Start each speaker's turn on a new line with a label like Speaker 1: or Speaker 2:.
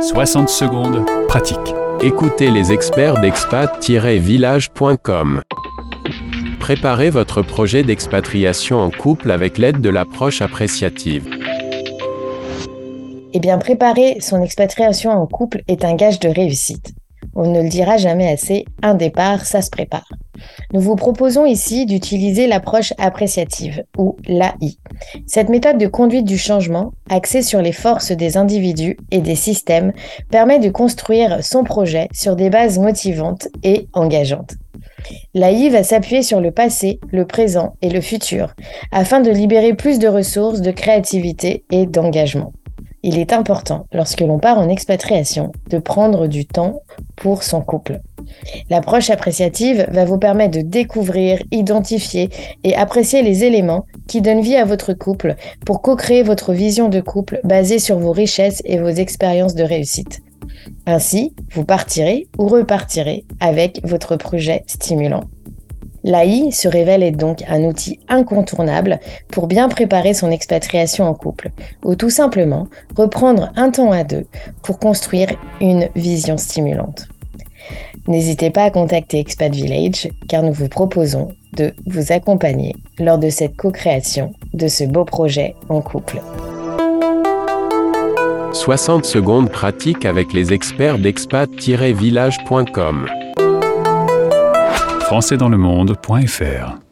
Speaker 1: 60 secondes, pratique.
Speaker 2: Écoutez les experts d'expat-village.com. Préparez votre projet d'expatriation en couple avec l'aide de l'approche appréciative.
Speaker 3: Eh bien, préparer son expatriation en couple est un gage de réussite. On ne le dira jamais assez, un départ, ça se prépare. Nous vous proposons ici d'utiliser l'approche appréciative, ou l'AI. Cette méthode de conduite du changement, axée sur les forces des individus et des systèmes, permet de construire son projet sur des bases motivantes et engageantes. L'AI va s'appuyer sur le passé, le présent et le futur, afin de libérer plus de ressources, de créativité et d'engagement. Il est important, lorsque l'on part en expatriation, de prendre du temps pour son couple. L'approche appréciative va vous permettre de découvrir, identifier et apprécier les éléments qui donnent vie à votre couple pour co-créer votre vision de couple basée sur vos richesses et vos expériences de réussite. Ainsi, vous partirez ou repartirez avec votre projet stimulant. L'AI se révèle être donc un outil incontournable pour bien préparer son expatriation en couple, ou tout simplement reprendre un temps à deux pour construire une vision stimulante. N'hésitez pas à contacter Expat Village car nous vous proposons de vous accompagner lors de cette co-création de ce beau projet en couple.
Speaker 2: 60 secondes pratiques avec les experts d'expat-village.com
Speaker 1: françaisdanslemonde.fr